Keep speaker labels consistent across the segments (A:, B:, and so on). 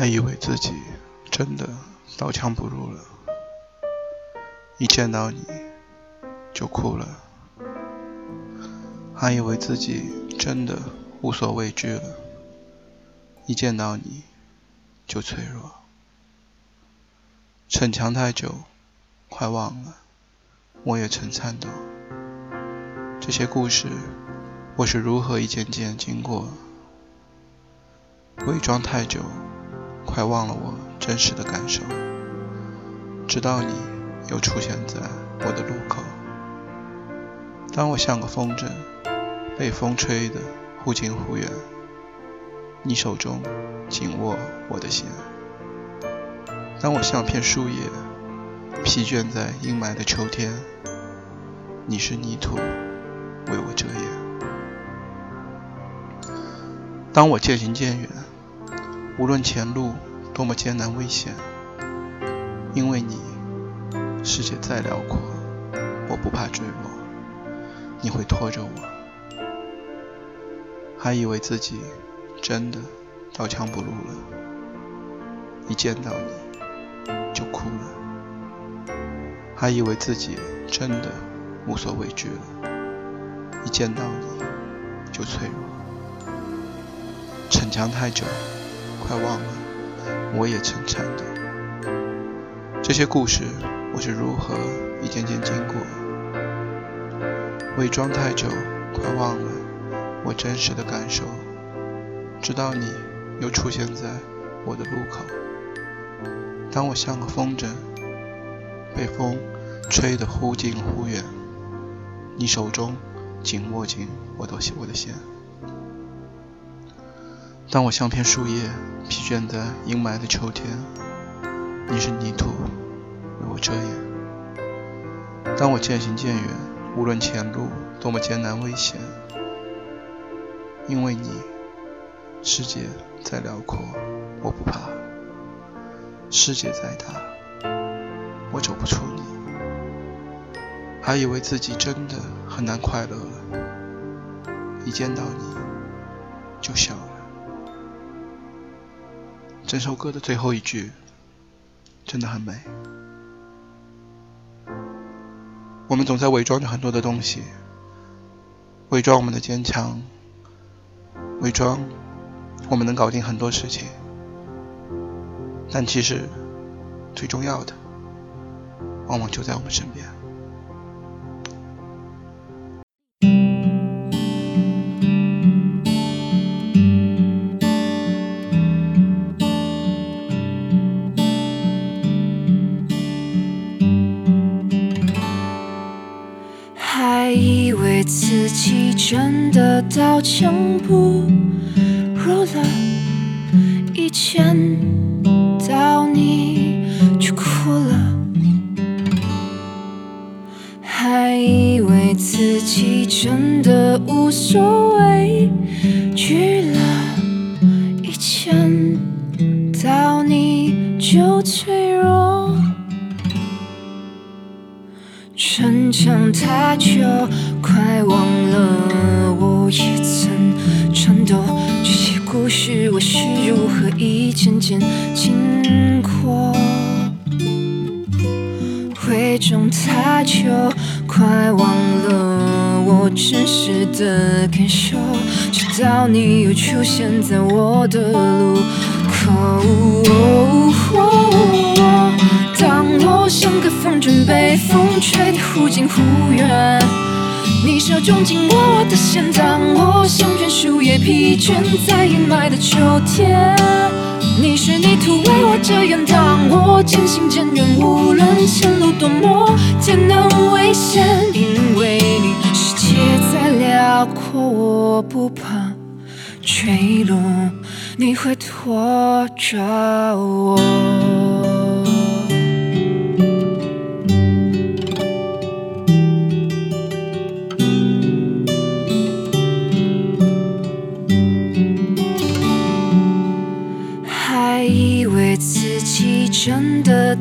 A: 还以为自己真的刀枪不入了，一见到你就哭了；还以为自己真的无所畏惧了，一见到你就脆弱。逞强太久，快忘了我也曾颤抖。这些故事，我是如何一件件经过？伪装太久。快忘了我真实的感受，直到你又出现在我的路口。当我像个风筝，被风吹得忽近忽远，你手中紧握我的弦。当我像片树叶，疲倦在阴霾的秋天，你是泥土为我遮掩。当我渐行渐远。无论前路多么艰难危险，因为你，世界再辽阔，我不怕坠落。你会拖着我，还以为自己真的刀枪不入了，一见到你就哭了；还以为自己真的无所畏惧了，一见到你就脆弱。逞强太久。快忘了，我也曾颤抖。这些故事，我是如何一件件经过？伪装太久，快忘了我真实的感受。直到你又出现在我的路口，当我像个风筝，被风吹得忽近忽远，你手中紧握紧我的我的线。当我像片树叶，疲倦在阴霾的秋天，你是泥土为我遮掩。当我渐行渐远，无论前路多么艰难危险，因为你，世界再辽阔，我不怕；世界再大，我走不出你。还以为自己真的很难快乐，一见到你就笑。整首歌的最后一句真的很美。我们总在伪装着很多的东西，伪装我们的坚强，伪装我们能搞定很多事情，但其实最重要的，往往就在我们身边。
B: 自己真的刀枪不入了，一见到你就哭了，还以为自己真的无所畏惧了，一见到你就脆弱，逞强太久。快忘了，我也曾颤抖。这些故事，我是如何一件件经过？伪装太久，快忘了我真实的感受。直到你又出现在我的路忽近忽远。你手中紧握我的线，当我像片树叶，疲倦在阴霾的秋天。你是泥土为我遮掩，当我渐行渐远，无论前路多么艰难危险，因为你世界再辽阔，我不怕坠落，你会拖着我。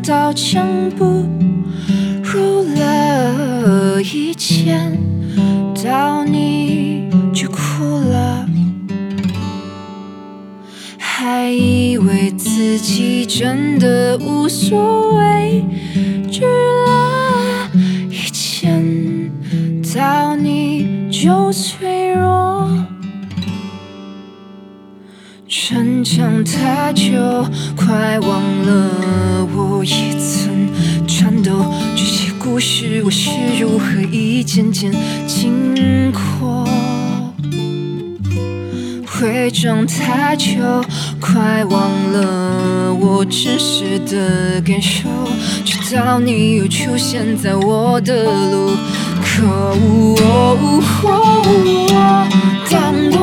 B: 刀枪不入了，一见到你就哭了，还以为自己真的无所谓，居了一见到你就脆弱。逞强太久，快忘了我也曾颤抖。这些故事我是如何一件件经过？伪装太久，快忘了我真实的感受，直到你又出现在我的路口。当我像个风筝被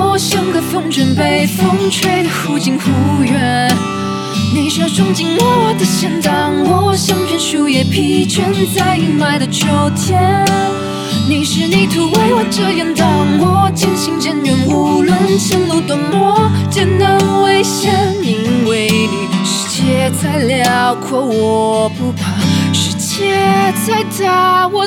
B: 风吹得忽近忽远，你手中紧握的线，当我像片树叶疲倦在阴霾的秋天。你是泥土为我遮掩，当我渐行渐远，无论前路多么艰难危险，因为你世界再辽阔我不怕，世界再大我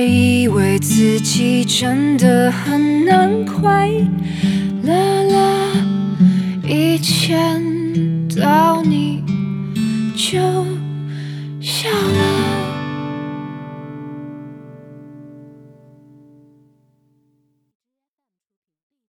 B: 以为自己真的很难快。乐了，以前